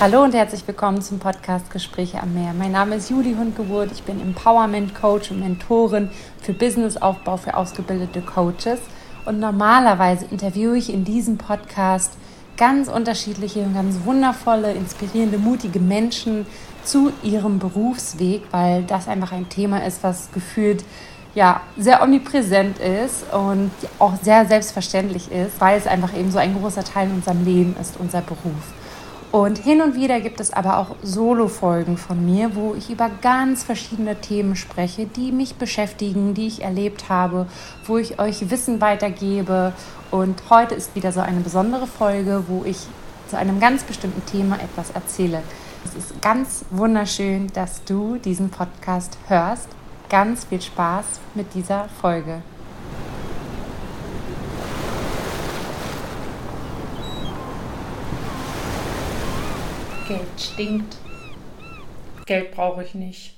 Hallo und herzlich willkommen zum Podcast Gespräche am Meer. Mein Name ist Juli Hundgeburt. Ich bin Empowerment Coach und Mentorin für Businessaufbau für ausgebildete Coaches. Und normalerweise interviewe ich in diesem Podcast ganz unterschiedliche und ganz wundervolle, inspirierende, mutige Menschen zu ihrem Berufsweg, weil das einfach ein Thema ist, was gefühlt ja, sehr omnipräsent ist und auch sehr selbstverständlich ist, weil es einfach eben so ein großer Teil in unserem Leben ist, unser Beruf. Und hin und wieder gibt es aber auch Solo-Folgen von mir, wo ich über ganz verschiedene Themen spreche, die mich beschäftigen, die ich erlebt habe, wo ich euch Wissen weitergebe. Und heute ist wieder so eine besondere Folge, wo ich zu einem ganz bestimmten Thema etwas erzähle. Es ist ganz wunderschön, dass du diesen Podcast hörst. Ganz viel Spaß mit dieser Folge. Geld stinkt. Geld brauche ich nicht.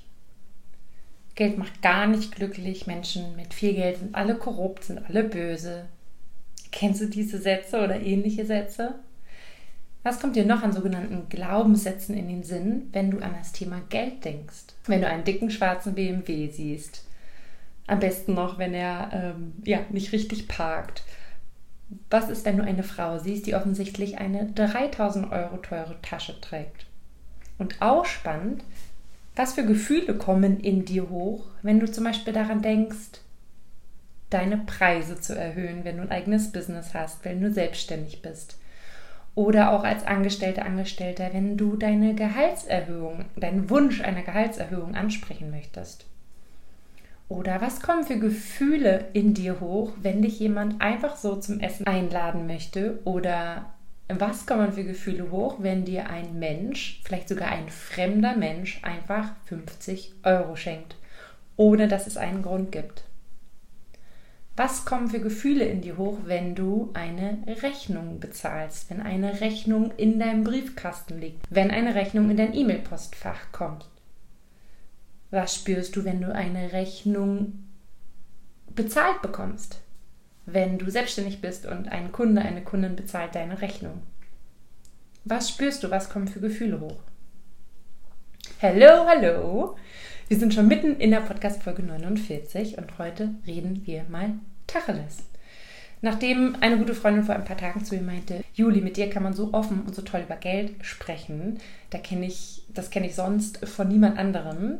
Geld macht gar nicht glücklich. Menschen mit viel Geld sind alle korrupt, sind alle böse. Kennst du diese Sätze oder ähnliche Sätze? Was kommt dir noch an sogenannten Glaubenssätzen in den Sinn, wenn du an das Thema Geld denkst? Wenn du einen dicken schwarzen BMW siehst. Am besten noch, wenn er ähm, ja, nicht richtig parkt was ist, wenn du eine Frau siehst, die offensichtlich eine 3000 Euro teure Tasche trägt? Und auch spannend, was für Gefühle kommen in dir hoch, wenn du zum Beispiel daran denkst, deine Preise zu erhöhen, wenn du ein eigenes Business hast, wenn du selbstständig bist. Oder auch als Angestellte, Angestellter, wenn du deine Gehaltserhöhung, deinen Wunsch einer Gehaltserhöhung ansprechen möchtest. Oder was kommen für Gefühle in dir hoch, wenn dich jemand einfach so zum Essen einladen möchte? Oder was kommen für Gefühle hoch, wenn dir ein Mensch, vielleicht sogar ein fremder Mensch, einfach 50 Euro schenkt, ohne dass es einen Grund gibt? Was kommen für Gefühle in dir hoch, wenn du eine Rechnung bezahlst, wenn eine Rechnung in deinem Briefkasten liegt, wenn eine Rechnung in dein E-Mail-Postfach kommt? Was spürst du, wenn du eine Rechnung bezahlt bekommst? Wenn du selbstständig bist und ein Kunde, eine Kundin bezahlt deine Rechnung? Was spürst du? Was kommen für Gefühle hoch? Hallo, hallo! Wir sind schon mitten in der Podcast-Folge 49 und heute reden wir mal Tacheles. Nachdem eine gute Freundin vor ein paar Tagen zu mir meinte, Juli, mit dir kann man so offen und so toll über Geld sprechen, da kenne ich, das kenne ich sonst von niemand anderem,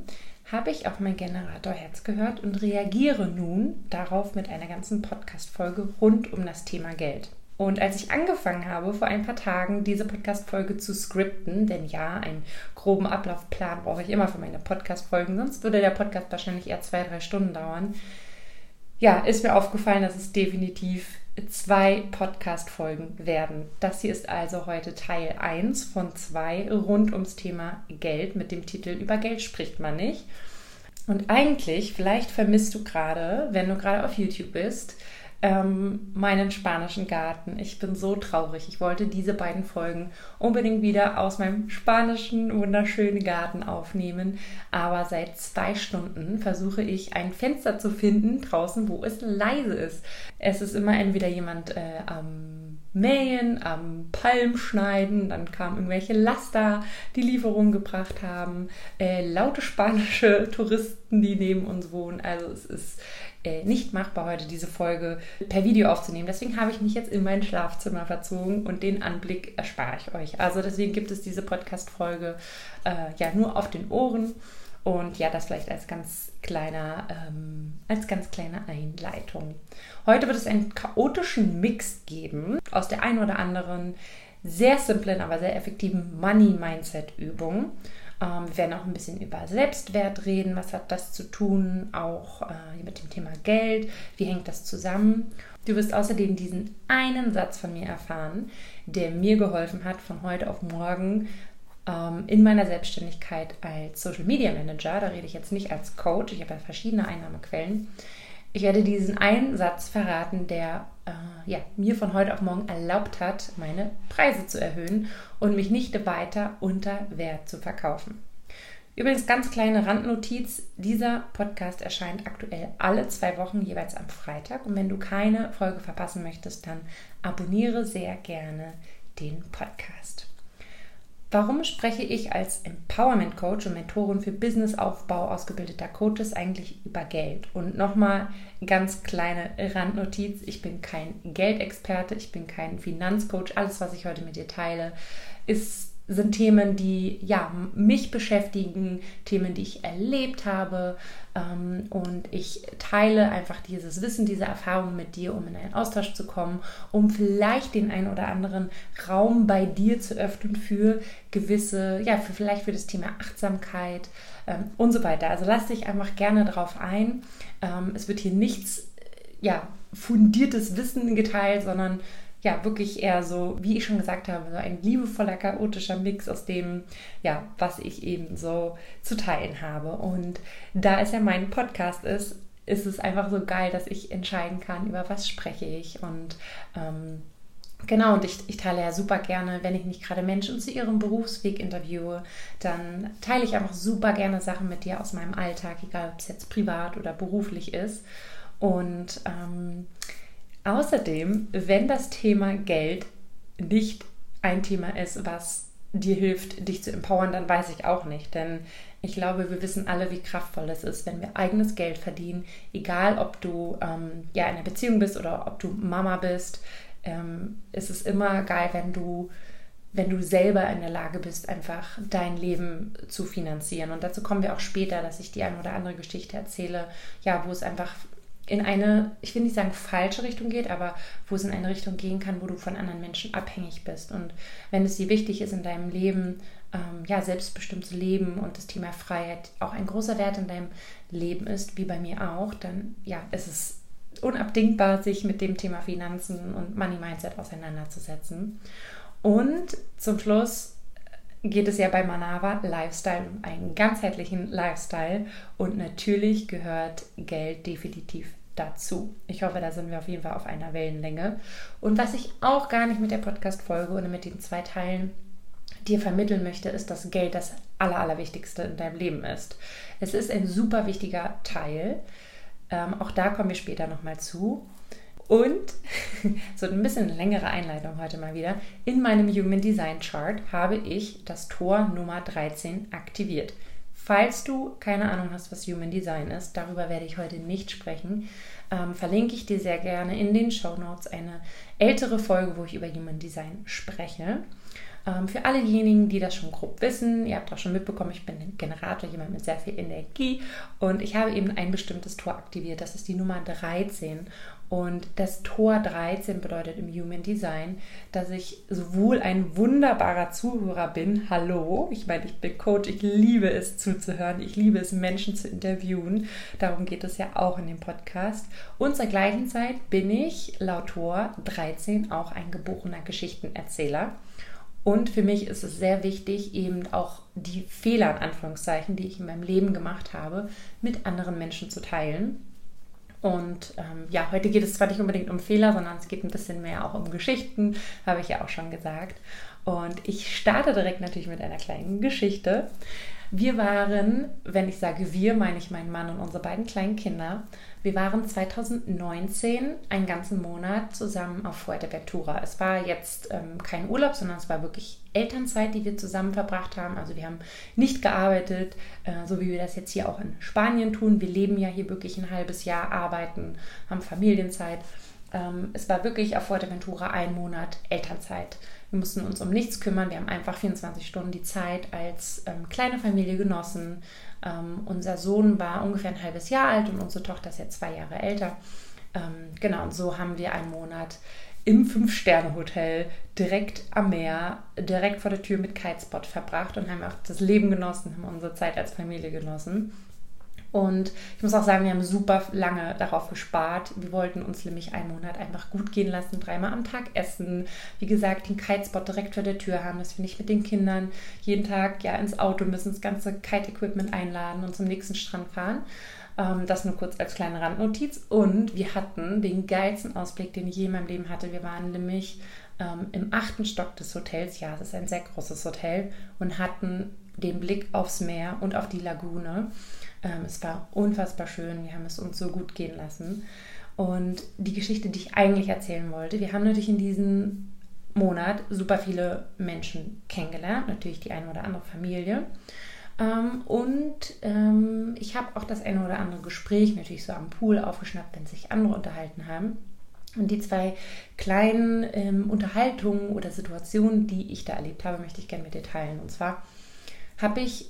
habe ich auf mein Generatorherz gehört und reagiere nun darauf mit einer ganzen Podcast-Folge rund um das Thema Geld. Und als ich angefangen habe, vor ein paar Tagen diese Podcast-Folge zu skripten, denn ja, einen groben Ablaufplan brauche ich immer für meine Podcast-Folgen, sonst würde der Podcast wahrscheinlich eher zwei, drei Stunden dauern. Ja, ist mir aufgefallen, dass es definitiv zwei Podcast-Folgen werden. Das hier ist also heute Teil 1 von zwei rund ums Thema Geld mit dem Titel Über Geld spricht man nicht. Und eigentlich, vielleicht vermisst du gerade, wenn du gerade auf YouTube bist, ähm, meinen spanischen Garten. Ich bin so traurig. Ich wollte diese beiden Folgen unbedingt wieder aus meinem spanischen wunderschönen Garten aufnehmen. Aber seit zwei Stunden versuche ich ein Fenster zu finden draußen, wo es leise ist. Es ist immer entweder jemand äh, am Mähen, am Palm schneiden, dann kamen irgendwelche Laster, die Lieferungen gebracht haben, äh, laute spanische Touristen, die neben uns wohnen. Also es ist äh, nicht machbar, heute diese Folge per Video aufzunehmen. Deswegen habe ich mich jetzt in mein Schlafzimmer verzogen und den Anblick erspare ich euch. Also deswegen gibt es diese Podcast-Folge äh, ja nur auf den Ohren. Und ja, das vielleicht als ganz kleiner, ähm, als ganz kleine Einleitung. Heute wird es einen chaotischen Mix geben aus der einen oder anderen sehr simplen, aber sehr effektiven Money-Mindset-Übung. Ähm, wir werden auch ein bisschen über Selbstwert reden. Was hat das zu tun? Auch äh, mit dem Thema Geld. Wie hängt das zusammen? Du wirst außerdem diesen einen Satz von mir erfahren, der mir geholfen hat, von heute auf morgen in meiner Selbstständigkeit als Social Media Manager. Da rede ich jetzt nicht als Coach. Ich habe ja verschiedene Einnahmequellen. Ich werde diesen einen Satz verraten, der äh, ja, mir von heute auf morgen erlaubt hat, meine Preise zu erhöhen und mich nicht weiter unter Wert zu verkaufen. Übrigens ganz kleine Randnotiz, dieser Podcast erscheint aktuell alle zwei Wochen jeweils am Freitag und wenn du keine Folge verpassen möchtest, dann abonniere sehr gerne den Podcast. Warum spreche ich als Empowerment Coach und Mentorin für Businessaufbau ausgebildeter Coaches eigentlich über Geld? Und nochmal ganz kleine Randnotiz, ich bin kein Geldexperte, ich bin kein Finanzcoach. Alles, was ich heute mit dir teile, ist sind Themen, die ja, mich beschäftigen, Themen, die ich erlebt habe. Ähm, und ich teile einfach dieses Wissen, diese Erfahrung mit dir, um in einen Austausch zu kommen, um vielleicht den einen oder anderen Raum bei dir zu öffnen für gewisse, ja, für vielleicht für das Thema Achtsamkeit ähm, und so weiter. Also lass dich einfach gerne darauf ein. Ähm, es wird hier nichts, ja, fundiertes Wissen geteilt, sondern ja, wirklich eher so, wie ich schon gesagt habe, so ein liebevoller, chaotischer Mix aus dem, ja, was ich eben so zu teilen habe. Und da es ja mein Podcast ist, ist es einfach so geil, dass ich entscheiden kann, über was spreche ich. Und ähm, Genau, und ich, ich teile ja super gerne, wenn ich nicht gerade Menschen zu ihrem Berufsweg interviewe, dann teile ich einfach super gerne Sachen mit dir aus meinem Alltag, egal ob es jetzt privat oder beruflich ist. Und ähm, Außerdem, wenn das Thema Geld nicht ein Thema ist, was dir hilft, dich zu empowern, dann weiß ich auch nicht. Denn ich glaube, wir wissen alle, wie kraftvoll es ist, wenn wir eigenes Geld verdienen. Egal, ob du ähm, ja in einer Beziehung bist oder ob du Mama bist, ähm, ist es immer geil, wenn du wenn du selber in der Lage bist, einfach dein Leben zu finanzieren. Und dazu kommen wir auch später, dass ich die eine oder andere Geschichte erzähle, ja, wo es einfach in eine, ich will nicht sagen falsche Richtung geht, aber wo es in eine Richtung gehen kann, wo du von anderen Menschen abhängig bist. Und wenn es dir wichtig ist in deinem Leben, ähm, ja, selbstbestimmt zu leben und das Thema Freiheit auch ein großer Wert in deinem Leben ist, wie bei mir auch, dann ja, ist es unabdingbar, sich mit dem Thema Finanzen und Money Mindset auseinanderzusetzen. Und zum Schluss geht es ja bei Manava Lifestyle um einen ganzheitlichen Lifestyle und natürlich gehört Geld definitiv dazu. Ich hoffe, da sind wir auf jeden Fall auf einer Wellenlänge. Und was ich auch gar nicht mit der Podcast-Folge oder mit den zwei Teilen dir vermitteln möchte, ist, dass Geld das Aller, Allerwichtigste in deinem Leben ist. Es ist ein super wichtiger Teil. Ähm, auch da kommen wir später nochmal zu. Und so ein bisschen längere Einleitung heute mal wieder. In meinem Human Design Chart habe ich das Tor Nummer 13 aktiviert. Falls du keine Ahnung hast, was Human Design ist, darüber werde ich heute nicht sprechen, ähm, verlinke ich dir sehr gerne in den Show Notes eine ältere Folge, wo ich über Human Design spreche. Ähm, für alle diejenigen, die das schon grob wissen, ihr habt auch schon mitbekommen, ich bin ein Generator, jemand mit sehr viel Energie und ich habe eben ein bestimmtes Tor aktiviert. Das ist die Nummer 13 und das Tor 13 bedeutet im Human Design, dass ich sowohl ein wunderbarer Zuhörer bin, hallo, ich meine, ich bin Coach, ich liebe es zuzuhören, ich liebe es, Menschen zu interviewen, darum geht es ja auch in dem Podcast. Und zur gleichen Zeit bin ich laut Tor 13 auch ein geborener Geschichtenerzähler. Und für mich ist es sehr wichtig, eben auch die Fehler, in Anführungszeichen, die ich in meinem Leben gemacht habe, mit anderen Menschen zu teilen und ähm, ja, heute geht es zwar nicht unbedingt um Fehler, sondern es geht ein bisschen mehr auch um Geschichten, habe ich ja auch schon gesagt. Und ich starte direkt natürlich mit einer kleinen Geschichte. Wir waren, wenn ich sage wir, meine ich meinen Mann und unsere beiden kleinen Kinder. Wir waren 2019 einen ganzen Monat zusammen auf Fuerteventura. Es war jetzt ähm, kein Urlaub, sondern es war wirklich Elternzeit, die wir zusammen verbracht haben. Also wir haben nicht gearbeitet, äh, so wie wir das jetzt hier auch in Spanien tun. Wir leben ja hier wirklich ein halbes Jahr, arbeiten, haben Familienzeit. Ähm, es war wirklich auf Fuerteventura ein Monat Elternzeit. Wir mussten uns um nichts kümmern. Wir haben einfach 24 Stunden die Zeit als ähm, kleine Familie genossen. Ähm, unser Sohn war ungefähr ein halbes Jahr alt und unsere Tochter ist jetzt zwei Jahre älter. Ähm, genau, und so haben wir einen Monat im Fünf-Sterne-Hotel direkt am Meer, direkt vor der Tür mit Kitespot verbracht und haben auch das Leben genossen, haben unsere Zeit als Familie genossen. Und ich muss auch sagen, wir haben super lange darauf gespart. Wir wollten uns nämlich einen Monat einfach gut gehen lassen, dreimal am Tag essen. Wie gesagt, den Kitespot direkt vor der Tür haben, dass wir nicht mit den Kindern jeden Tag ja ins Auto müssen, das ganze Kite-Equipment einladen und zum nächsten Strand fahren. Ähm, das nur kurz als kleine Randnotiz. Und wir hatten den geilsten Ausblick, den ich je in meinem Leben hatte. Wir waren nämlich ähm, im achten Stock des Hotels. Ja, es ist ein sehr großes Hotel und hatten den Blick aufs Meer und auf die Lagune. Ähm, es war unfassbar schön. Wir haben es uns so gut gehen lassen. Und die Geschichte, die ich eigentlich erzählen wollte, wir haben natürlich in diesen Monat super viele Menschen kennengelernt, natürlich die eine oder andere Familie. Ähm, und ähm, ich habe auch das eine oder andere Gespräch natürlich so am Pool aufgeschnappt, wenn sich andere unterhalten haben. Und die zwei kleinen ähm, Unterhaltungen oder Situationen, die ich da erlebt habe, möchte ich gerne mit dir teilen. Und zwar habe ich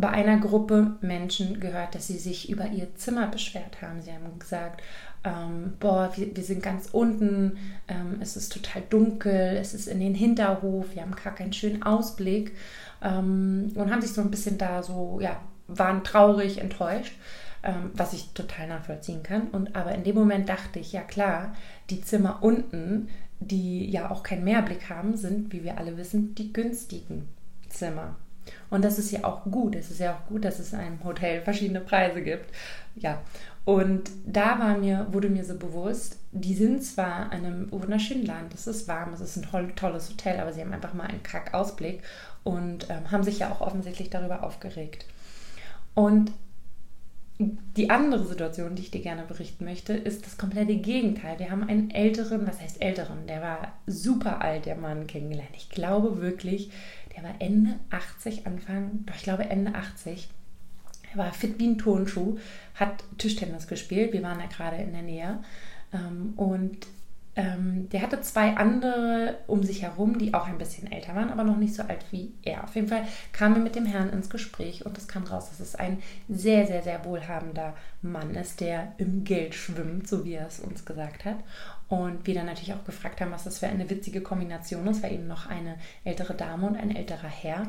bei einer Gruppe Menschen gehört, dass sie sich über ihr Zimmer beschwert haben. Sie haben gesagt, ähm, boah, wir, wir, sind ganz unten, ähm, es ist total dunkel, es ist in den Hinterhof, wir haben gar keinen schönen Ausblick ähm, und haben sich so ein bisschen da so, ja, waren traurig, enttäuscht ähm, was ich total nachvollziehen kann. Und aber in dem Moment dachte ich, ja klar, die Zimmer unten, die ja auch keinen Mehrblick haben, sind, wie wir alle wissen, die günstigen Zimmer. Und das ist ja auch gut. Es ist ja auch gut, dass es in einem Hotel verschiedene Preise gibt. Ja. Und da war mir, wurde mir so bewusst, die sind zwar in einem wunderschönen Land, es ist warm, es ist ein tolles Hotel, aber sie haben einfach mal einen Kackausblick und ähm, haben sich ja auch offensichtlich darüber aufgeregt. Und die andere Situation, die ich dir gerne berichten möchte, ist das komplette Gegenteil. Wir haben einen älteren, was heißt älteren, der war super alt, der Mann kennengelernt. Ich glaube wirklich, der war Ende 80, Anfang, doch ich glaube Ende 80. Er war fit wie ein Turnschuh, hat Tischtennis gespielt. Wir waren ja gerade in der Nähe. Ähm, und ähm, der hatte zwei andere um sich herum, die auch ein bisschen älter waren, aber noch nicht so alt wie er. Auf jeden Fall kamen wir mit dem Herrn ins Gespräch und es kam raus, dass es ein sehr, sehr, sehr wohlhabender Mann ist, der im Geld schwimmt, so wie er es uns gesagt hat. Und wir dann natürlich auch gefragt haben, was das für eine witzige Kombination ist, weil eben noch eine ältere Dame und ein älterer Herr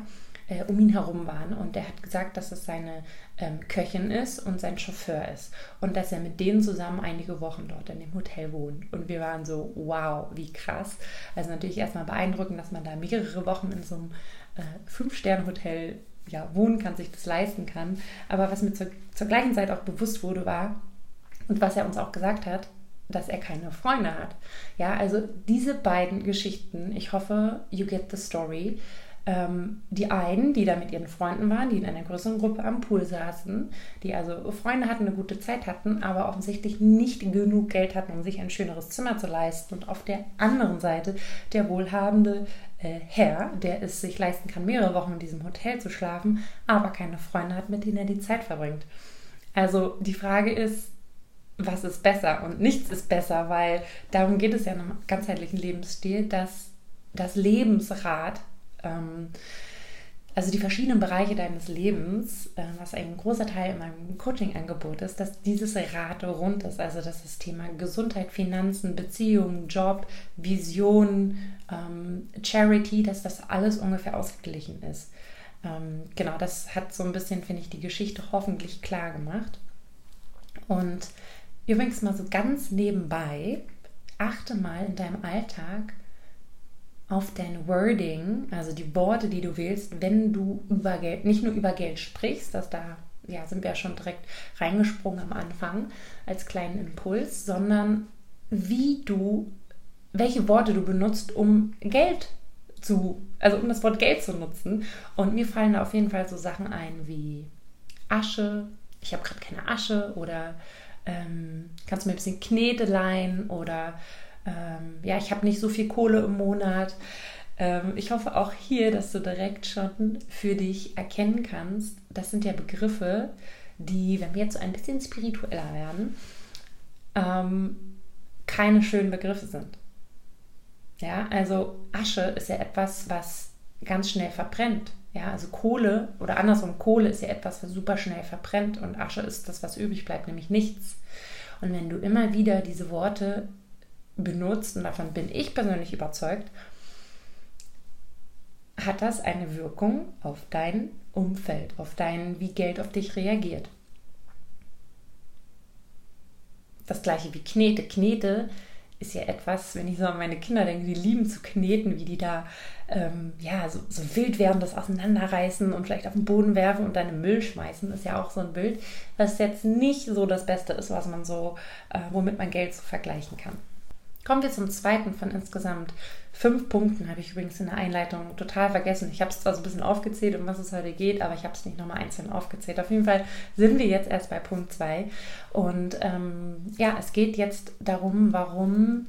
äh, um ihn herum waren. Und er hat gesagt, dass es seine ähm, Köchin ist und sein Chauffeur ist. Und dass er mit denen zusammen einige Wochen dort in dem Hotel wohnt. Und wir waren so, wow, wie krass. Also natürlich erstmal beeindruckend, dass man da mehrere Wochen in so einem äh, Fünf-Sterne-Hotel ja, wohnen kann, sich das leisten kann. Aber was mir zur, zur gleichen Zeit auch bewusst wurde, war, und was er uns auch gesagt hat, dass er keine Freunde hat. Ja, also diese beiden Geschichten, ich hoffe, you get the story, ähm, die einen, die da mit ihren Freunden waren, die in einer größeren Gruppe am Pool saßen, die also Freunde hatten, eine gute Zeit hatten, aber offensichtlich nicht genug Geld hatten, um sich ein schöneres Zimmer zu leisten. Und auf der anderen Seite der wohlhabende äh, Herr, der es sich leisten kann, mehrere Wochen in diesem Hotel zu schlafen, aber keine Freunde hat, mit denen er die Zeit verbringt. Also die Frage ist, was ist besser? Und nichts ist besser, weil darum geht es ja in einem ganzheitlichen Lebensstil, dass das Lebensrad also die verschiedenen Bereiche deines Lebens, äh, was ein großer Teil in meinem Coaching-Angebot ist, dass dieses Rad rund ist. Also dass das Thema Gesundheit, Finanzen, Beziehungen, Job, Vision, ähm, Charity, dass das alles ungefähr ausgeglichen ist. Ähm, genau, das hat so ein bisschen, finde ich, die Geschichte hoffentlich klar gemacht. Und übrigens mal so ganz nebenbei, achte mal in deinem Alltag, auf dein Wording, also die Worte, die du wählst, wenn du über Geld, nicht nur über Geld sprichst, dass da ja, sind wir ja schon direkt reingesprungen am Anfang als kleinen Impuls, sondern wie du, welche Worte du benutzt, um Geld zu, also um das Wort Geld zu nutzen. Und mir fallen da auf jeden Fall so Sachen ein wie Asche, ich habe gerade keine Asche. Oder ähm, kannst du mir ein bisschen Knete leihen? Oder ähm, ja, ich habe nicht so viel Kohle im Monat. Ähm, ich hoffe auch hier, dass du direkt schon für dich erkennen kannst, das sind ja Begriffe, die, wenn wir jetzt so ein bisschen spiritueller werden, ähm, keine schönen Begriffe sind. Ja, also Asche ist ja etwas, was ganz schnell verbrennt. Ja, also Kohle oder andersrum, Kohle ist ja etwas, was super schnell verbrennt und Asche ist das, was übrig bleibt, nämlich nichts. Und wenn du immer wieder diese Worte benutzt, und davon bin ich persönlich überzeugt, hat das eine Wirkung auf dein Umfeld, auf dein, wie Geld auf dich reagiert. Das gleiche wie Knete. Knete ist ja etwas, wenn ich so an meine Kinder denke, die lieben zu kneten, wie die da ähm, ja, so, so, wild werden, das auseinanderreißen und vielleicht auf den Boden werfen und dann im Müll schmeißen, ist ja auch so ein Bild, was jetzt nicht so das Beste ist, was man so, äh, womit man Geld so vergleichen kann. Kommen wir zum zweiten von insgesamt fünf Punkten, habe ich übrigens in der Einleitung total vergessen. Ich habe es zwar so ein bisschen aufgezählt, um was es heute geht, aber ich habe es nicht nochmal einzeln aufgezählt. Auf jeden Fall sind wir jetzt erst bei Punkt zwei Und ähm, ja, es geht jetzt darum, warum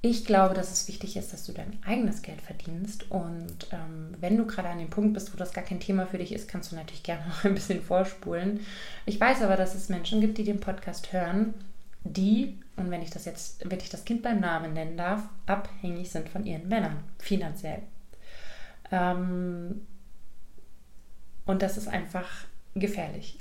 Ich glaube, dass es wichtig ist, dass du dein eigenes Geld verdienst. Und ähm, wenn du gerade an dem Punkt bist, wo das gar kein Thema für dich ist, kannst du natürlich gerne noch ein bisschen vorspulen. Ich weiß aber, dass es Menschen gibt, die den Podcast hören, die, und wenn ich das jetzt, wenn ich das Kind beim Namen nennen darf, abhängig sind von ihren Männern, finanziell. Ähm, und das ist einfach gefährlich.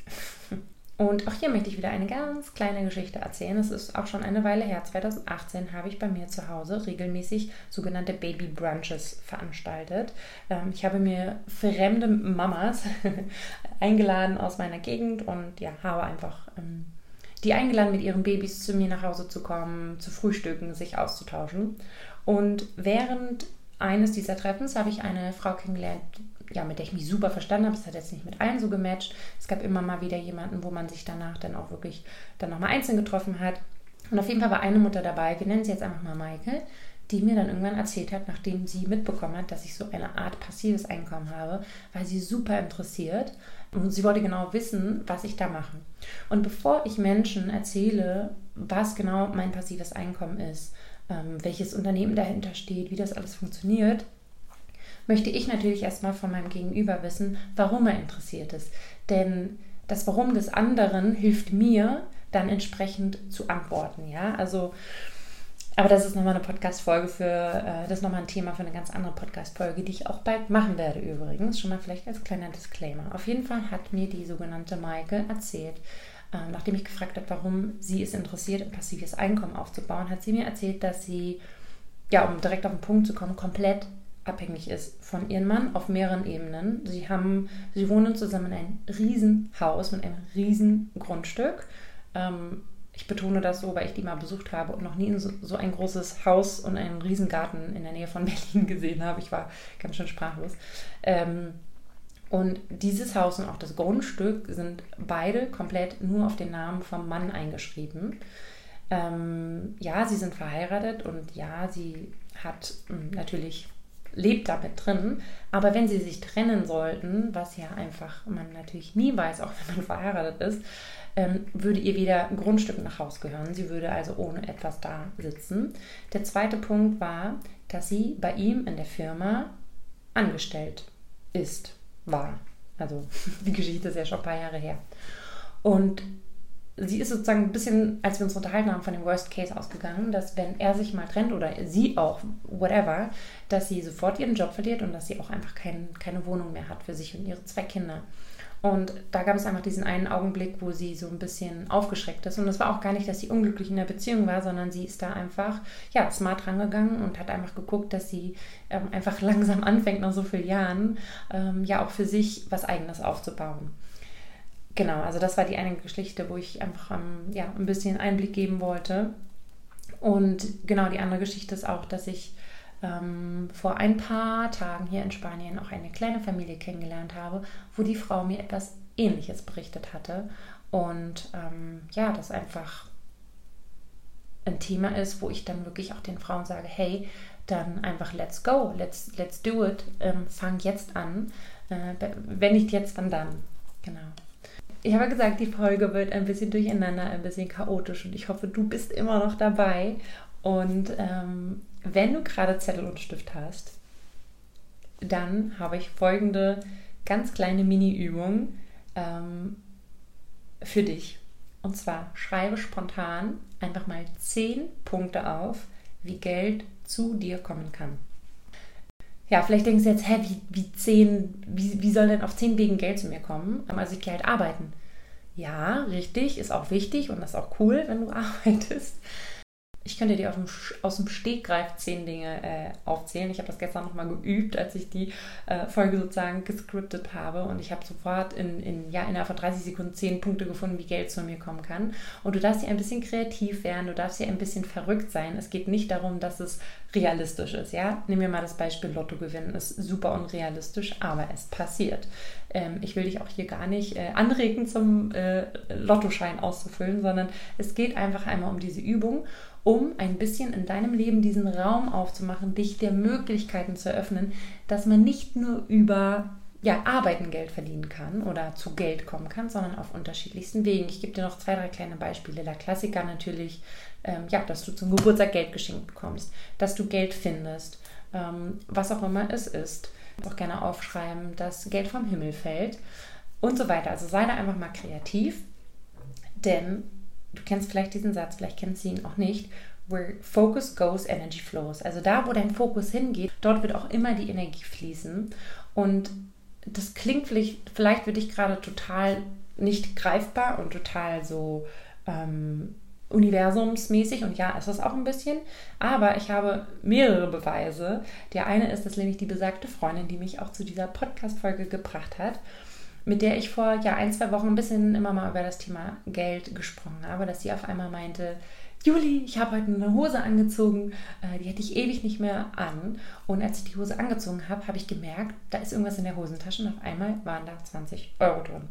Und auch hier möchte ich wieder eine ganz kleine Geschichte erzählen. Es ist auch schon eine Weile her. 2018 habe ich bei mir zu Hause regelmäßig sogenannte Baby Brunches veranstaltet. Ähm, ich habe mir fremde Mamas eingeladen aus meiner Gegend und ja, habe einfach ähm, die eingeladen, mit ihren Babys zu mir nach Hause zu kommen, zu frühstücken, sich auszutauschen. Und während eines dieser Treffens habe ich eine Frau kennengelernt, ja, mit der ich mich super verstanden habe. Es hat jetzt nicht mit allen so gematcht. Es gab immer mal wieder jemanden, wo man sich danach dann auch wirklich dann nochmal einzeln getroffen hat. Und auf jeden Fall war eine Mutter dabei, wir nennen sie jetzt einfach mal Maike, die mir dann irgendwann erzählt hat, nachdem sie mitbekommen hat, dass ich so eine Art passives Einkommen habe, war sie super interessiert und sie wollte genau wissen, was ich da mache. Und bevor ich Menschen erzähle, was genau mein passives Einkommen ist, ähm, welches Unternehmen dahinter steht, wie das alles funktioniert, möchte ich natürlich erstmal von meinem Gegenüber wissen, warum er interessiert ist. Denn das Warum des anderen hilft mir dann entsprechend zu antworten. Ja, also, aber das ist nochmal eine Podcast-Folge für, äh, das ist nochmal ein Thema für eine ganz andere Podcast-Folge, die ich auch bald machen werde übrigens. Schon mal vielleicht als kleiner Disclaimer. Auf jeden Fall hat mir die sogenannte Maike erzählt, äh, nachdem ich gefragt habe, warum sie es interessiert, ein passives Einkommen aufzubauen, hat sie mir erzählt, dass sie, ja, um direkt auf den Punkt zu kommen, komplett abhängig ist von ihrem Mann auf mehreren Ebenen. Sie haben, sie wohnen zusammen in einem Riesenhaus mit einem riesen Grundstück. Ähm, ich betone das so, weil ich die mal besucht habe und noch nie so, so, ein großes Haus und einen Riesengarten in der Nähe von Berlin gesehen habe. Ich war ganz schön sprachlos. Ähm, und dieses Haus und auch das Grundstück sind beide komplett nur auf den Namen vom Mann eingeschrieben. Ähm, ja, sie sind verheiratet und ja, sie hat hm, natürlich lebt damit drin. Aber wenn sie sich trennen sollten, was ja einfach man natürlich nie weiß, auch wenn man verheiratet ist, würde ihr wieder ein Grundstück nach Haus gehören. Sie würde also ohne etwas da sitzen. Der zweite Punkt war, dass sie bei ihm in der Firma angestellt ist, war. Also die Geschichte ist ja schon ein paar Jahre her. Und sie ist sozusagen ein bisschen, als wir uns unterhalten haben, von dem Worst Case ausgegangen, dass wenn er sich mal trennt oder sie auch, whatever, dass sie sofort ihren Job verliert und dass sie auch einfach kein, keine Wohnung mehr hat für sich und ihre zwei Kinder. Und da gab es einfach diesen einen Augenblick, wo sie so ein bisschen aufgeschreckt ist. Und es war auch gar nicht, dass sie unglücklich in der Beziehung war, sondern sie ist da einfach, ja, smart rangegangen und hat einfach geguckt, dass sie ähm, einfach langsam anfängt, nach so vielen Jahren, ähm, ja, auch für sich was Eigenes aufzubauen. Genau, also das war die eine Geschichte, wo ich einfach ähm, ja, ein bisschen Einblick geben wollte. Und genau, die andere Geschichte ist auch, dass ich ähm, vor ein paar Tagen hier in Spanien auch eine kleine Familie kennengelernt habe, wo die Frau mir etwas Ähnliches berichtet hatte. Und ähm, ja, das einfach ein Thema ist, wo ich dann wirklich auch den Frauen sage, hey, dann einfach let's go, let's, let's do it, ähm, fang jetzt an. Äh, wenn nicht jetzt, dann dann. Genau ich habe gesagt, die Folge wird ein bisschen durcheinander, ein bisschen chaotisch und ich hoffe, du bist immer noch dabei. Und ähm, wenn du gerade Zettel und Stift hast, dann habe ich folgende ganz kleine Mini-Übung ähm, für dich. Und zwar schreibe spontan einfach mal zehn Punkte auf, wie Geld zu dir kommen kann ja, vielleicht denkst du jetzt, hä, wie, wie, zehn, wie, wie soll denn auf zehn Wegen Geld zu mir kommen? Also ich gehe halt arbeiten. Ja, richtig, ist auch wichtig und das ist auch cool, wenn du arbeitest. Ich könnte dir aus dem Stegreif zehn Dinge äh, aufzählen. Ich habe das gestern nochmal geübt, als ich die äh, Folge sozusagen gescriptet habe. Und ich habe sofort in, in, ja, innerhalb von 30 Sekunden zehn Punkte gefunden, wie Geld zu mir kommen kann. Und du darfst hier ein bisschen kreativ werden, du darfst hier ein bisschen verrückt sein. Es geht nicht darum, dass es realistisch ist. Ja? Nehmen wir mal das Beispiel Lotto gewinnen. Ist super unrealistisch, aber es passiert. Ähm, ich will dich auch hier gar nicht äh, anregen, zum äh, Lottoschein auszufüllen, sondern es geht einfach einmal um diese Übung um ein bisschen in deinem Leben diesen Raum aufzumachen, dich der Möglichkeiten zu eröffnen, dass man nicht nur über ja, arbeiten Geld verdienen kann oder zu Geld kommen kann, sondern auf unterschiedlichsten Wegen. Ich gebe dir noch zwei, drei kleine Beispiele. Der Klassiker natürlich, ähm, ja, dass du zum Geburtstag Geld geschenkt bekommst, dass du Geld findest, ähm, was auch immer es ist. Auch gerne aufschreiben, dass Geld vom Himmel fällt und so weiter. Also sei da einfach mal kreativ, denn du kennst vielleicht diesen Satz, vielleicht kennst du ihn auch nicht. Where focus goes, energy flows. Also da, wo dein Fokus hingeht, dort wird auch immer die Energie fließen. Und das klingt vielleicht, vielleicht für dich gerade total nicht greifbar und total so ähm, universumsmäßig. Und ja, ist das auch ein bisschen. Aber ich habe mehrere Beweise. Der eine ist, dass nämlich die besagte Freundin, die mich auch zu dieser Podcast-Folge gebracht hat, mit der ich vor ja, ein, zwei Wochen ein bisschen immer mal über das Thema Geld gesprochen habe, dass sie auf einmal meinte, Juli, ich habe heute eine Hose angezogen, äh, die hatte ich ewig nicht mehr an. Und als ich die Hose angezogen habe, habe ich gemerkt, da ist irgendwas in der Hosentasche und auf einmal waren da 20 Euro drin.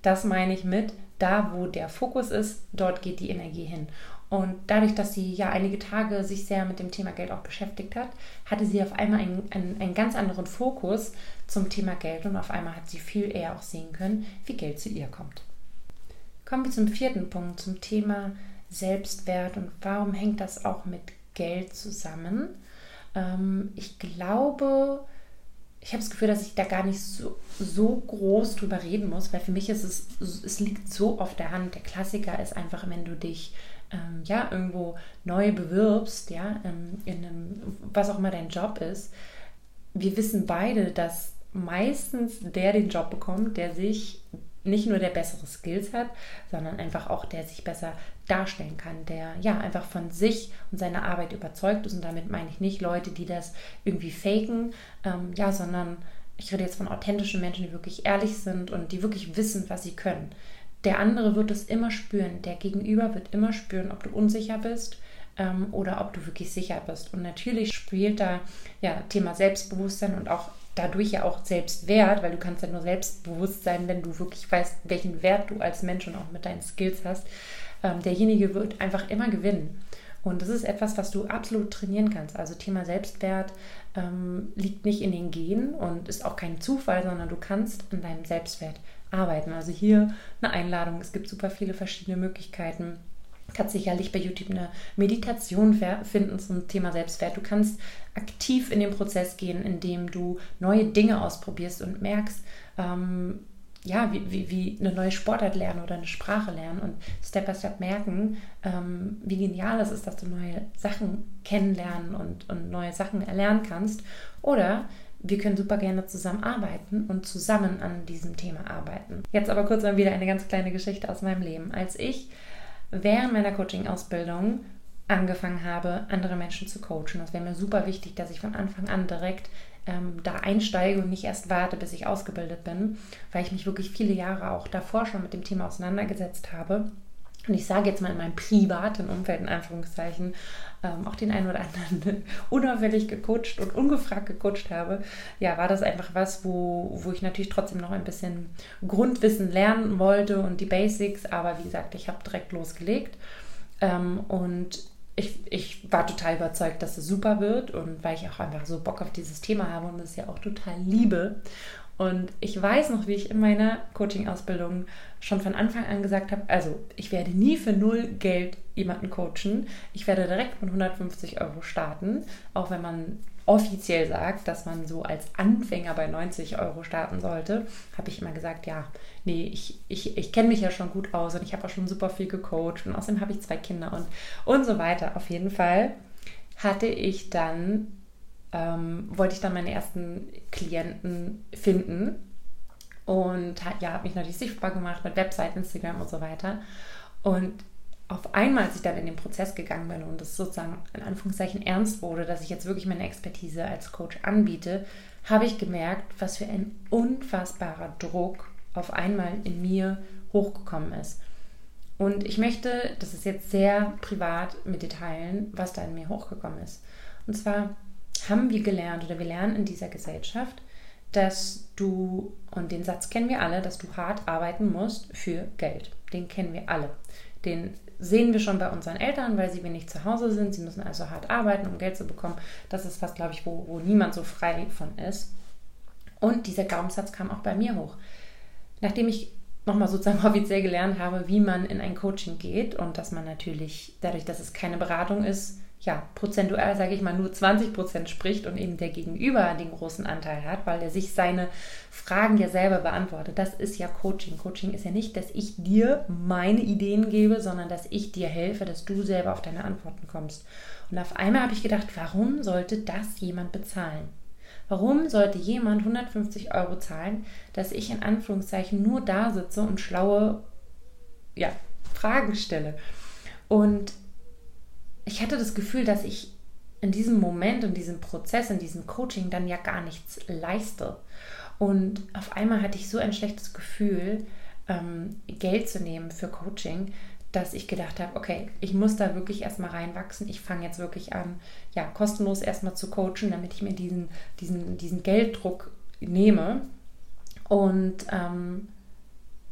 Das meine ich mit, da wo der Fokus ist, dort geht die Energie hin. Und dadurch, dass sie ja einige Tage sich sehr mit dem Thema Geld auch beschäftigt hat, hatte sie auf einmal einen, einen, einen, ganz anderen Fokus zum Thema Geld und auf einmal hat sie viel eher auch sehen können, wie Geld zu ihr kommt. Kommen wir zum vierten Punkt, zum Thema Selbstwert und warum hängt das auch mit Geld zusammen? Ähm, ich glaube, ich habe das Gefühl, dass ich da gar nicht so, so groß drüber reden muss, weil für mich ist es, es liegt so auf der Hand. Der Klassiker ist einfach, wenn du dich ähm, ja, irgendwo neu bewirbst, ja, ähm, in einem, was auch immer dein Job ist, wir wissen beide, dass meistens der den Job bekommt, der sich nicht nur der bessere Skills hat, sondern einfach auch der sich besser darstellen kann, der ja einfach von sich und seiner Arbeit überzeugt ist. Und damit meine ich nicht Leute, die das irgendwie faken, ähm, ja, sondern ich rede jetzt von authentischen Menschen, die wirklich ehrlich sind und die wirklich wissen, was sie können. Der andere wird es immer spüren. Der Gegenüber wird immer spüren, ob du unsicher bist ähm, oder ob du wirklich sicher bist. Und natürlich spielt da ja Thema Selbstbewusstsein und auch dadurch ja auch Selbstwert, weil du kannst ja nur selbstbewusst sein, wenn du wirklich weißt, welchen Wert du als Mensch und auch mit deinen Skills hast. Ähm, derjenige wird einfach immer gewinnen. Und das ist etwas, was du absolut trainieren kannst. Also Thema Selbstwert ähm, liegt nicht in den Genen und ist auch kein Zufall, sondern du kannst an deinem Selbstwert arbeiten. Also hier eine Einladung. Es gibt super viele verschiedene Möglichkeiten. Du kannst sicherlich bei YouTube eine Meditation finden zum Thema Selbstwert. Du kannst aktiv in den Prozess gehen, indem du neue Dinge ausprobierst und merkst, ähm, ja, wie, wie, wie, eine neue Sportart lernen oder eine Sprache lernen und Step by Step merken, ähm, wie genial es ist, dass du neue Sachen kennenlernen und, und neue Sachen erlernen kannst. Oder wir können super gerne zusammenarbeiten und zusammen an diesem Thema arbeiten. Jetzt aber kurz mal wieder eine ganz kleine Geschichte aus meinem Leben. Als ich während meiner Coaching-Ausbildung angefangen habe, andere Menschen zu coachen, das wäre mir super wichtig, dass ich von Anfang an direkt ähm, da einsteige und nicht erst warte, bis ich ausgebildet bin, weil ich mich wirklich viele Jahre auch davor schon mit dem Thema auseinandergesetzt habe und ich sage jetzt mal in meinem privaten Umfeld in Anführungszeichen ähm, auch den einen oder anderen unauffällig gecoacht und ungefragt gecoacht habe, ja, war das einfach was, wo, wo ich natürlich trotzdem noch ein bisschen Grundwissen lernen wollte und die Basics, aber wie gesagt, ich habe direkt losgelegt. Ähm, und ich, ich war total überzeugt, dass es super wird. Und weil ich auch einfach so Bock auf dieses Thema habe und es ja auch total liebe. Und ich weiß noch, wie ich in meiner Coaching-Ausbildung schon von Anfang an gesagt habe, also ich werde nie für null Geld jemanden coachen. Ich werde direkt von 150 Euro starten, auch wenn man offiziell sagt, dass man so als Anfänger bei 90 Euro starten sollte, habe ich immer gesagt, ja, nee, ich, ich, ich kenne mich ja schon gut aus und ich habe auch schon super viel gecoacht und außerdem habe ich zwei Kinder und, und so weiter. Auf jeden Fall hatte ich dann ähm, wollte ich dann meine ersten Klienten finden und ja, habe mich natürlich sichtbar gemacht mit Website, Instagram und so weiter. Und auf einmal, als ich dann in den Prozess gegangen bin und es sozusagen in Anführungszeichen ernst wurde, dass ich jetzt wirklich meine Expertise als Coach anbiete, habe ich gemerkt, was für ein unfassbarer Druck auf einmal in mir hochgekommen ist. Und ich möchte, das ist jetzt sehr privat mit dir teilen, was da in mir hochgekommen ist. Und zwar haben wir gelernt oder wir lernen in dieser Gesellschaft, dass du, und den Satz kennen wir alle, dass du hart arbeiten musst für Geld. Den kennen wir alle. Den sehen wir schon bei unseren Eltern, weil sie wenig zu Hause sind. Sie müssen also hart arbeiten, um Geld zu bekommen. Das ist was, glaube ich, wo, wo niemand so frei von ist. Und dieser Glaubenssatz kam auch bei mir hoch. Nachdem ich nochmal sozusagen offiziell gelernt habe, wie man in ein Coaching geht und dass man natürlich dadurch, dass es keine Beratung ist, ja, prozentual, sage ich mal, nur 20 Prozent spricht und eben der Gegenüber den großen Anteil hat, weil er sich seine Fragen ja selber beantwortet. Das ist ja Coaching. Coaching ist ja nicht, dass ich dir meine Ideen gebe, sondern dass ich dir helfe, dass du selber auf deine Antworten kommst. Und auf einmal habe ich gedacht, warum sollte das jemand bezahlen? Warum sollte jemand 150 Euro zahlen, dass ich in Anführungszeichen nur da sitze und schlaue ja, Fragen stelle? Und ich hatte das Gefühl, dass ich in diesem Moment, in diesem Prozess, in diesem Coaching dann ja gar nichts leiste. Und auf einmal hatte ich so ein schlechtes Gefühl, ähm, Geld zu nehmen für Coaching, dass ich gedacht habe, okay, ich muss da wirklich erstmal reinwachsen. Ich fange jetzt wirklich an, ja, kostenlos erstmal zu coachen, damit ich mir diesen, diesen, diesen Gelddruck nehme. Und ähm,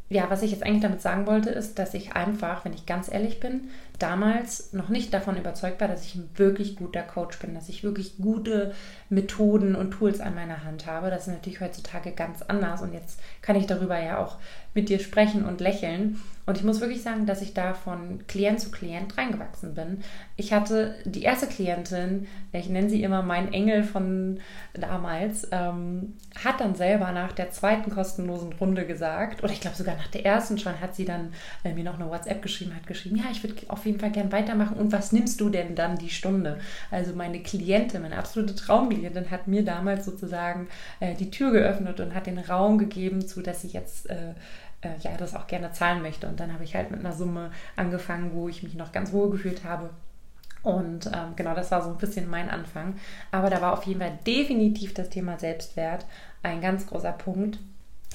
ja, was ich jetzt eigentlich damit sagen wollte, ist, dass ich einfach, wenn ich ganz ehrlich bin, damals noch nicht davon überzeugt war, dass ich ein wirklich guter Coach bin, dass ich wirklich gute Methoden und Tools an meiner Hand habe. Das ist natürlich heutzutage ganz anders und jetzt kann ich darüber ja auch mit dir sprechen und lächeln. Und ich muss wirklich sagen, dass ich da von Klient zu Klient reingewachsen bin. Ich hatte die erste Klientin, ich nenne sie immer mein Engel von damals, ähm, hat dann selber nach der zweiten kostenlosen Runde gesagt, oder ich glaube sogar nach der ersten schon, hat sie dann äh, mir noch eine WhatsApp geschrieben, hat geschrieben, ja, ich würde auf jeden Fall gern weitermachen. Und was nimmst du denn dann die Stunde? Also meine Klientin, meine absolute Traumklientin, hat mir damals sozusagen äh, die Tür geöffnet und hat den Raum gegeben, zu dass sie jetzt äh, äh, ja das auch gerne zahlen möchte. Und dann habe ich halt mit einer Summe angefangen, wo ich mich noch ganz wohl gefühlt habe. Und ähm, genau, das war so ein bisschen mein Anfang. Aber da war auf jeden Fall definitiv das Thema Selbstwert ein ganz großer Punkt.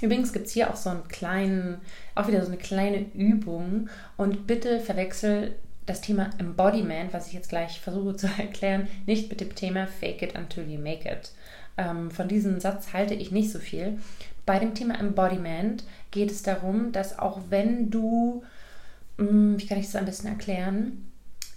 Übrigens gibt es hier auch so einen kleinen, auch wieder so eine kleine Übung. Und bitte verwechsel das Thema Embodiment, was ich jetzt gleich versuche zu erklären, nicht mit dem Thema Fake it until you make it. Ähm, von diesem Satz halte ich nicht so viel. Bei dem Thema Embodiment geht es darum, dass auch wenn du, hm, wie kann ich das am besten erklären,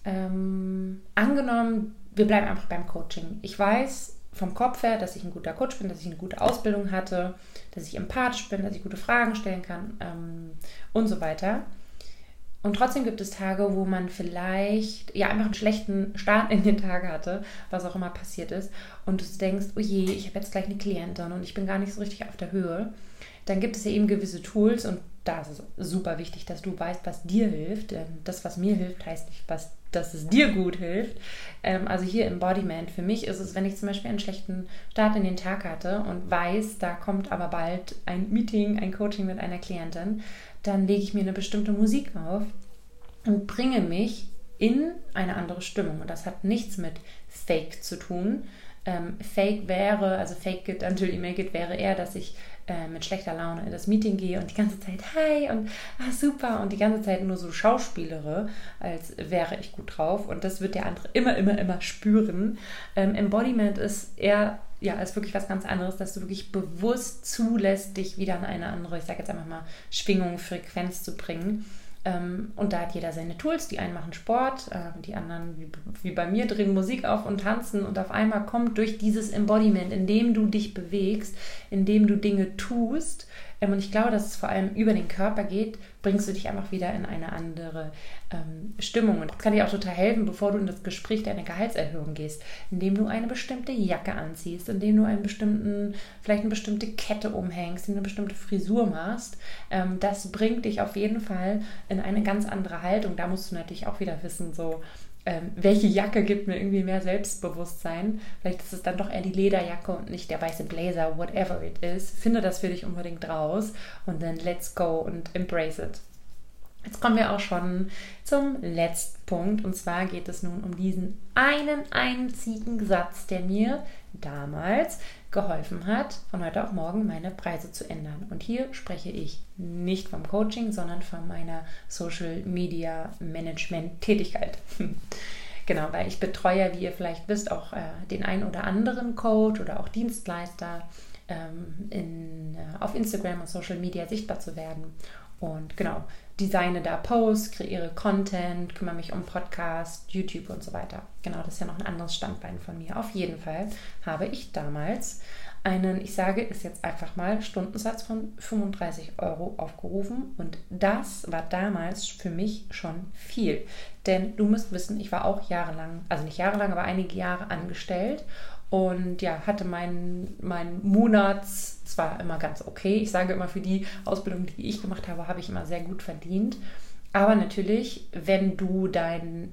ähm, angenommen, wir bleiben einfach beim Coaching. Ich weiß vom Kopf her, dass ich ein guter Coach bin, dass ich eine gute Ausbildung hatte, dass ich empathisch bin, dass ich gute Fragen stellen kann ähm, und so weiter. Und trotzdem gibt es Tage, wo man vielleicht ja einfach einen schlechten Start in den Tag hatte, was auch immer passiert ist, und du denkst, oh je, ich habe jetzt gleich eine Klientin und ich bin gar nicht so richtig auf der Höhe. Dann gibt es ja eben gewisse Tools und da ist es super wichtig, dass du weißt, was dir hilft. Denn das, was mir hilft, heißt nicht, was, dass es dir gut hilft. Ähm, also hier Embodiment. Für mich ist es, wenn ich zum Beispiel einen schlechten Start in den Tag hatte und weiß, da kommt aber bald ein Meeting, ein Coaching mit einer Klientin, dann lege ich mir eine bestimmte Musik auf und bringe mich in eine andere Stimmung. Und das hat nichts mit Fake zu tun. Ähm, fake wäre, also Fake it until you make it, wäre eher, dass ich äh, mit schlechter Laune in das Meeting gehe und die ganze Zeit Hi und ah, super und die ganze Zeit nur so schauspielere, als wäre ich gut drauf. Und das wird der andere immer, immer, immer spüren. Ähm, Embodiment ist eher ja, ist wirklich was ganz anderes, dass du wirklich bewusst zulässt, dich wieder an eine andere, ich sage jetzt einfach mal, Schwingung, Frequenz zu bringen. Ähm, und da hat jeder seine Tools. Die einen machen Sport, äh, die anderen, wie, wie bei mir, drehen Musik auf und tanzen. Und auf einmal kommt durch dieses Embodiment, indem du dich bewegst, indem du Dinge tust, ähm, und ich glaube, dass es vor allem über den Körper geht, bringst du dich einfach wieder in eine andere ähm, Stimmung. Und das kann dir auch total helfen, bevor du in das Gespräch deiner Gehaltserhöhung gehst, indem du eine bestimmte Jacke anziehst, indem du einen bestimmten, vielleicht eine bestimmte Kette umhängst, eine bestimmte Frisur machst. Ähm, das bringt dich auf jeden Fall in eine ganz andere Haltung. Da musst du natürlich auch wieder wissen, so ähm, welche Jacke gibt mir irgendwie mehr Selbstbewusstsein. Vielleicht ist es dann doch eher die Lederjacke und nicht der weiße Blazer, whatever it is. Finde das für dich unbedingt raus und dann let's go und embrace it. Jetzt kommen wir auch schon zum letzten Punkt und zwar geht es nun um diesen einen einzigen Satz, der mir damals geholfen hat, von heute auf morgen meine Preise zu ändern. Und hier spreche ich nicht vom Coaching, sondern von meiner Social Media Management Tätigkeit. genau, weil ich betreue, wie ihr vielleicht wisst, auch äh, den einen oder anderen Coach oder auch Dienstleister ähm, in, äh, auf Instagram und Social Media sichtbar zu werden. Und genau, designe da Posts, kreiere Content, kümmere mich um Podcast, YouTube und so weiter. Genau, das ist ja noch ein anderes Standbein von mir. Auf jeden Fall habe ich damals einen, ich sage es jetzt einfach mal, Stundensatz von 35 Euro aufgerufen. Und das war damals für mich schon viel. Denn du musst wissen, ich war auch jahrelang, also nicht jahrelang, aber einige Jahre angestellt und ja, hatte meinen mein Monats zwar immer ganz okay. Ich sage immer, für die Ausbildung, die ich gemacht habe, habe ich immer sehr gut verdient. Aber natürlich, wenn du dein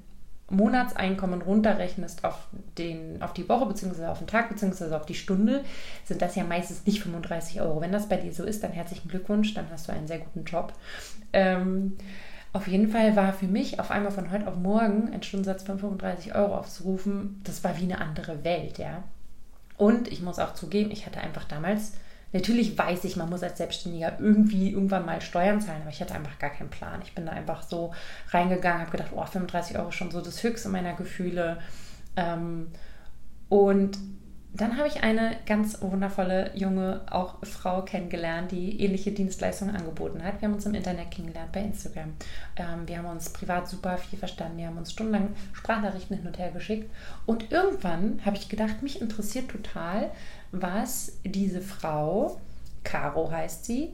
Monatseinkommen runterrechnest auf, den, auf die Woche bzw. auf den Tag bzw. auf die Stunde, sind das ja meistens nicht 35 Euro. Wenn das bei dir so ist, dann herzlichen Glückwunsch, dann hast du einen sehr guten Job. Ähm, auf jeden Fall war für mich auf einmal von heute auf morgen ein Stundensatz von 35 Euro aufzurufen, das war wie eine andere Welt, ja. Und ich muss auch zugeben, ich hatte einfach damals Natürlich weiß ich, man muss als Selbstständiger irgendwie irgendwann mal Steuern zahlen, aber ich hatte einfach gar keinen Plan. Ich bin da einfach so reingegangen, habe gedacht, oh, 35 Euro schon so das Höchste meiner Gefühle. Ähm, und dann habe ich eine ganz wundervolle junge auch Frau kennengelernt, die ähnliche Dienstleistungen angeboten hat. Wir haben uns im Internet kennengelernt bei Instagram. Ähm, wir haben uns privat super viel verstanden. Wir haben uns stundenlang Sprachnachrichten hin und her geschickt. Und irgendwann habe ich gedacht, mich interessiert total, was diese Frau, Caro heißt sie,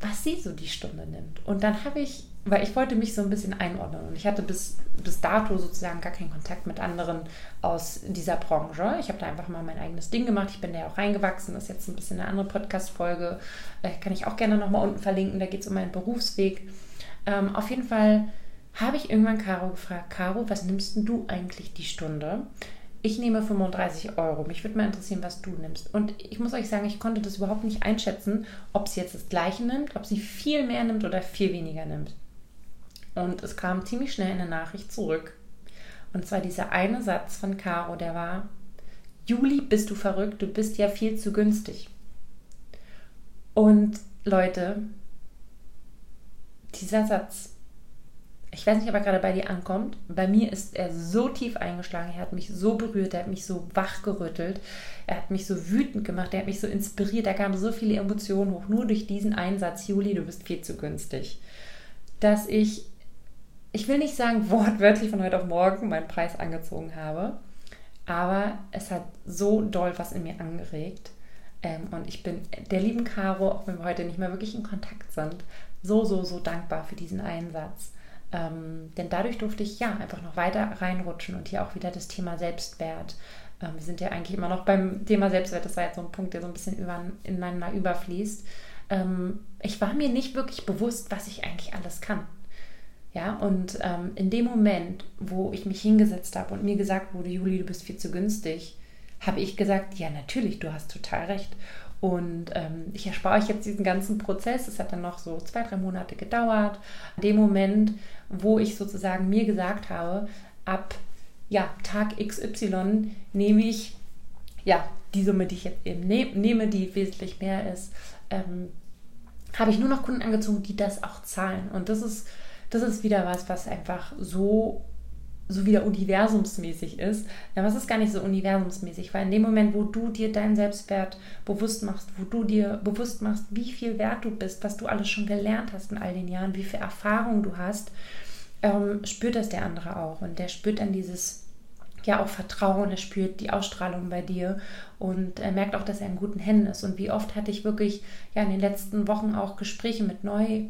was sie so die Stunde nimmt. Und dann habe ich, weil ich wollte mich so ein bisschen einordnen und ich hatte bis, bis dato sozusagen gar keinen Kontakt mit anderen aus dieser Branche. Ich habe da einfach mal mein eigenes Ding gemacht. Ich bin da ja auch reingewachsen. Das ist jetzt ein bisschen eine andere Podcast-Folge. Äh, kann ich auch gerne nochmal unten verlinken. Da geht es um meinen Berufsweg. Ähm, auf jeden Fall habe ich irgendwann Caro gefragt, Caro, was nimmst du eigentlich die Stunde? Ich nehme 35 Euro. Mich würde mal interessieren, was du nimmst. Und ich muss euch sagen, ich konnte das überhaupt nicht einschätzen, ob sie jetzt das gleiche nimmt, ob sie viel mehr nimmt oder viel weniger nimmt. Und es kam ziemlich schnell eine Nachricht zurück. Und zwar dieser eine Satz von Caro, der war, Juli, bist du verrückt, du bist ja viel zu günstig. Und Leute, dieser Satz ich weiß nicht, ob er gerade bei dir ankommt. Bei mir ist er so tief eingeschlagen, er hat mich so berührt, er hat mich so wachgerüttelt, er hat mich so wütend gemacht, er hat mich so inspiriert, da kamen so viele Emotionen hoch, nur durch diesen Einsatz, Juli, du bist viel zu günstig, dass ich, ich will nicht sagen wortwörtlich von heute auf morgen meinen Preis angezogen habe, aber es hat so doll was in mir angeregt. Ähm, und ich bin der lieben Caro, auch wenn wir heute nicht mehr wirklich in Kontakt sind, so, so, so dankbar für diesen Einsatz. Ähm, denn dadurch durfte ich ja einfach noch weiter reinrutschen und hier auch wieder das Thema Selbstwert. Ähm, wir sind ja eigentlich immer noch beim Thema Selbstwert, das war jetzt so ein Punkt, der so ein bisschen über, ineinander überfließt. Ähm, ich war mir nicht wirklich bewusst, was ich eigentlich alles kann. Ja, und ähm, in dem Moment, wo ich mich hingesetzt habe und mir gesagt wurde, Juli, du bist viel zu günstig, habe ich gesagt, ja, natürlich, du hast total recht. Und ähm, ich erspare euch jetzt diesen ganzen Prozess. Es hat dann noch so zwei, drei Monate gedauert. In dem Moment, wo ich sozusagen mir gesagt habe, ab ja, Tag XY nehme ich ja, die Summe, die ich jetzt eben ne nehme, die wesentlich mehr ist, ähm, habe ich nur noch Kunden angezogen, die das auch zahlen. Und das ist, das ist wieder was, was einfach so so wieder universumsmäßig ist. Ja, was ist gar nicht so universumsmäßig, weil in dem Moment, wo du dir deinen Selbstwert bewusst machst, wo du dir bewusst machst, wie viel wert du bist, was du alles schon gelernt hast in all den Jahren, wie viel Erfahrung du hast, ähm, spürt das der andere auch. Und der spürt dann dieses ja auch Vertrauen, er spürt die Ausstrahlung bei dir und er merkt auch, dass er in guten Händen ist. Und wie oft hatte ich wirklich ja in den letzten Wochen auch Gespräche mit neu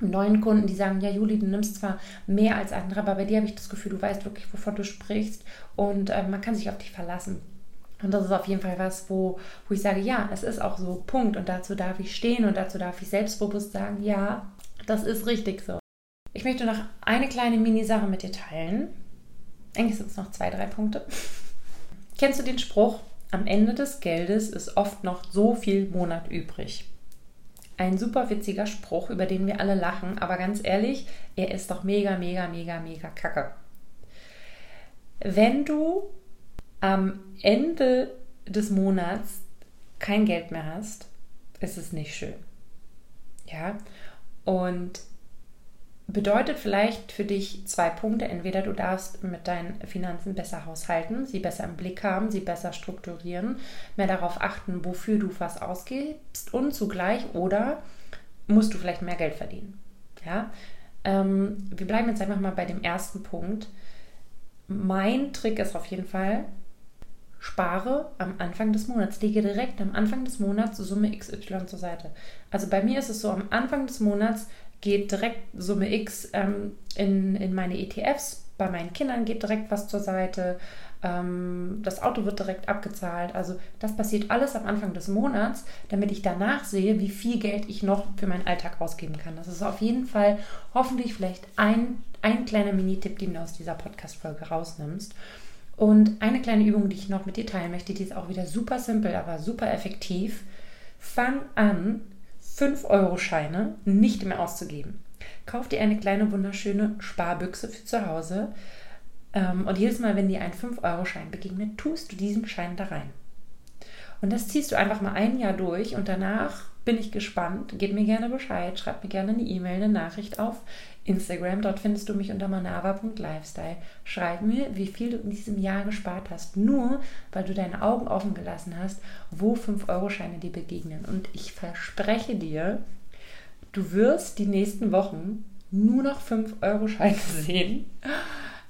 neuen Kunden, die sagen, ja Juli, du nimmst zwar mehr als andere, aber bei dir habe ich das Gefühl, du weißt wirklich, wovon du sprichst und äh, man kann sich auf dich verlassen. Und das ist auf jeden Fall was, wo, wo ich sage, ja, es ist auch so, Punkt. Und dazu darf ich stehen und dazu darf ich selbstbewusst sagen, ja, das ist richtig so. Ich möchte noch eine kleine Mini-Sache mit dir teilen. Eigentlich sind es noch zwei, drei Punkte. Kennst du den Spruch, am Ende des Geldes ist oft noch so viel Monat übrig? Ein super witziger Spruch, über den wir alle lachen, aber ganz ehrlich, er ist doch mega, mega, mega, mega kacke. Wenn du am Ende des Monats kein Geld mehr hast, ist es nicht schön. Ja, und bedeutet vielleicht für dich zwei Punkte. Entweder du darfst mit deinen Finanzen besser haushalten, sie besser im Blick haben, sie besser strukturieren, mehr darauf achten, wofür du was ausgibst und zugleich oder musst du vielleicht mehr Geld verdienen. Ja? Ähm, wir bleiben jetzt einfach mal bei dem ersten Punkt. Mein Trick ist auf jeden Fall, spare am Anfang des Monats, lege direkt am Anfang des Monats Summe XY zur Seite. Also bei mir ist es so, am Anfang des Monats geht direkt Summe X ähm, in, in meine ETFs, bei meinen Kindern geht direkt was zur Seite, ähm, das Auto wird direkt abgezahlt. Also das passiert alles am Anfang des Monats, damit ich danach sehe, wie viel Geld ich noch für meinen Alltag ausgeben kann. Das ist auf jeden Fall hoffentlich vielleicht ein, ein kleiner Mini-Tipp, den du aus dieser Podcast-Folge rausnimmst. Und eine kleine Übung, die ich noch mit dir teilen möchte, die ist auch wieder super simpel, aber super effektiv. Fang an, 5-Euro-Scheine nicht mehr auszugeben. Kauf dir eine kleine wunderschöne Sparbüchse für zu Hause ähm, und jedes Mal, wenn dir ein 5-Euro-Schein begegnet, tust du diesen Schein da rein. Und das ziehst du einfach mal ein Jahr durch und danach bin ich gespannt. Gib mir gerne Bescheid, schreib mir gerne eine E-Mail, eine Nachricht auf Instagram. Dort findest du mich unter manava.lifestyle. Schreib mir, wie viel du in diesem Jahr gespart hast, nur weil du deine Augen offen gelassen hast, wo 5-Euro-Scheine dir begegnen. Und ich verspreche dir, du wirst die nächsten Wochen nur noch 5-Euro-Scheine sehen.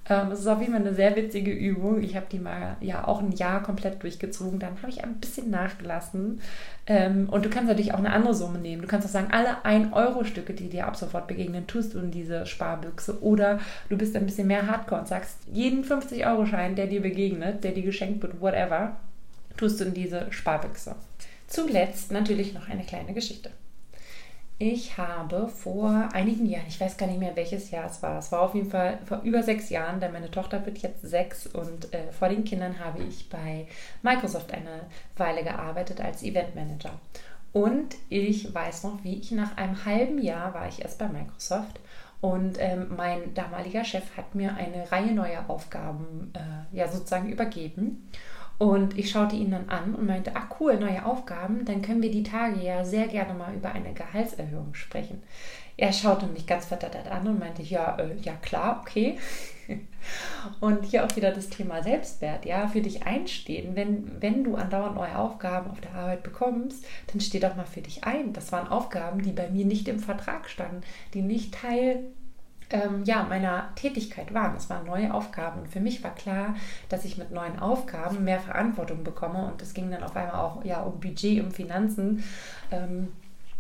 Ähm, es ist auf jeden Fall eine sehr witzige Übung. Ich habe die mal ja auch ein Jahr komplett durchgezogen. Dann habe ich ein bisschen nachgelassen. Ähm, und du kannst natürlich auch eine andere Summe nehmen. Du kannst auch sagen, alle 1-Euro-Stücke, die dir ab sofort begegnen, tust du in diese Sparbüchse. Oder du bist ein bisschen mehr Hardcore und sagst, jeden 50-Euro-Schein, der dir begegnet, der dir geschenkt wird, whatever, tust du in diese Sparbüchse. Zuletzt natürlich noch eine kleine Geschichte. Ich habe vor einigen Jahren, ich weiß gar nicht mehr welches Jahr es war, es war auf jeden Fall vor über sechs Jahren, denn meine Tochter wird jetzt sechs und äh, vor den Kindern habe ich bei Microsoft eine Weile gearbeitet als Eventmanager. Und ich weiß noch, wie ich nach einem halben Jahr war ich erst bei Microsoft und ähm, mein damaliger Chef hat mir eine Reihe neuer Aufgaben äh, ja sozusagen übergeben. Und ich schaute ihn dann an und meinte, ach cool, neue Aufgaben, dann können wir die Tage ja sehr gerne mal über eine Gehaltserhöhung sprechen. Er schaute mich ganz verdattert an und meinte, ja, äh, ja klar, okay. Und hier auch wieder das Thema Selbstwert, ja, für dich einstehen. Wenn, wenn du andauernd neue Aufgaben auf der Arbeit bekommst, dann steh doch mal für dich ein. Das waren Aufgaben, die bei mir nicht im Vertrag standen, die nicht Teil ähm, ja, meiner Tätigkeit waren. Es waren neue Aufgaben. Und für mich war klar, dass ich mit neuen Aufgaben mehr Verantwortung bekomme. Und es ging dann auf einmal auch ja, um Budget, um Finanzen. Ähm,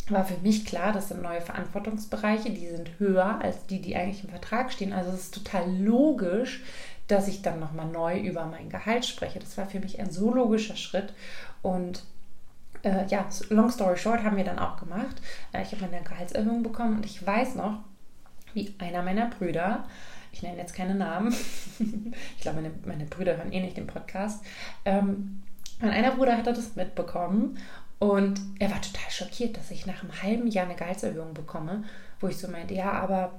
war für mich klar, das sind neue Verantwortungsbereiche, die sind höher als die, die eigentlich im Vertrag stehen. Also es ist total logisch, dass ich dann nochmal neu über mein Gehalt spreche. Das war für mich ein so logischer Schritt. Und äh, ja, long story short haben wir dann auch gemacht. Äh, ich habe meine Gehaltserhöhung bekommen und ich weiß noch, wie einer meiner Brüder, ich nenne jetzt keine Namen, ich glaube, meine, meine Brüder hören eh nicht den Podcast, ähm, mein einer Bruder hatte das mitbekommen und er war total schockiert, dass ich nach einem halben Jahr eine Gehaltserhöhung bekomme, wo ich so meinte, ja, aber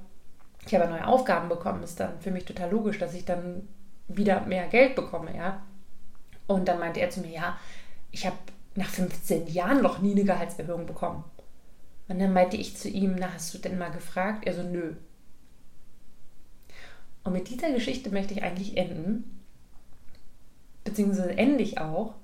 ich habe neue Aufgaben bekommen, ist dann für mich total logisch, dass ich dann wieder mehr Geld bekomme, ja. Und dann meinte er zu mir, ja, ich habe nach 15 Jahren noch nie eine Gehaltserhöhung bekommen. Und dann meinte ich zu ihm, na, hast du denn mal gefragt? Er so, nö. Und mit dieser Geschichte möchte ich eigentlich enden. Beziehungsweise ende ich auch.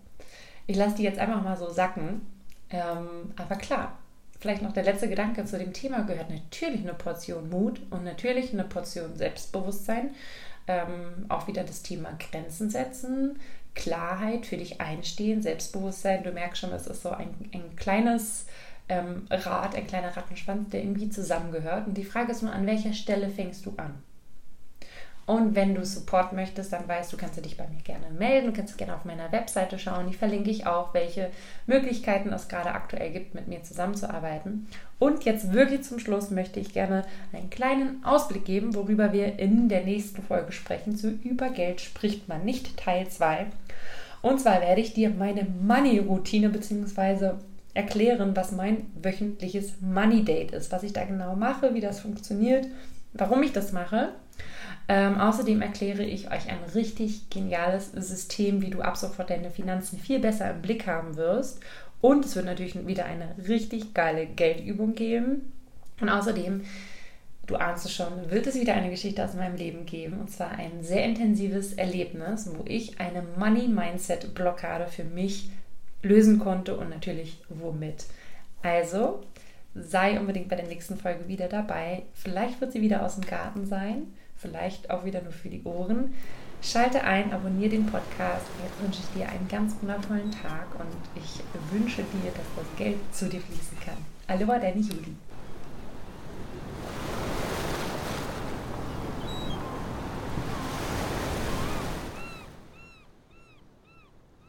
Ich lasse die jetzt einfach mal so sacken. Ähm, aber klar, vielleicht noch der letzte Gedanke zu dem Thema gehört natürlich eine Portion Mut und natürlich eine Portion Selbstbewusstsein. Ähm, auch wieder das Thema Grenzen setzen, Klarheit für dich einstehen, Selbstbewusstsein. Du merkst schon, es ist so ein, ein kleines ähm, Rad, ein kleiner Rattenschwanz, der irgendwie zusammengehört. Und die Frage ist nur, an welcher Stelle fängst du an? Und wenn du Support möchtest, dann weißt du, kannst du dich bei mir gerne melden. Du kannst gerne auf meiner Webseite schauen. Die verlinke ich auch, welche Möglichkeiten es gerade aktuell gibt, mit mir zusammenzuarbeiten. Und jetzt wirklich zum Schluss möchte ich gerne einen kleinen Ausblick geben, worüber wir in der nächsten Folge sprechen. Zu über Geld spricht man nicht, Teil 2. Und zwar werde ich dir meine Money-Routine bzw erklären, was mein wöchentliches Money Date ist, was ich da genau mache, wie das funktioniert, warum ich das mache. Ähm, außerdem erkläre ich euch ein richtig geniales System, wie du ab sofort deine Finanzen viel besser im Blick haben wirst. Und es wird natürlich wieder eine richtig geile Geldübung geben. Und außerdem, du ahnst es schon, wird es wieder eine Geschichte aus meinem Leben geben. Und zwar ein sehr intensives Erlebnis, wo ich eine Money-Mindset-Blockade für mich lösen konnte und natürlich womit. Also sei unbedingt bei der nächsten Folge wieder dabei. Vielleicht wird sie wieder aus dem Garten sein, vielleicht auch wieder nur für die Ohren. Schalte ein, abonniere den Podcast. Jetzt wünsche ich dir einen ganz wundervollen Tag und ich wünsche dir, dass das Geld zu dir fließen kann. Aloha, deine Julie.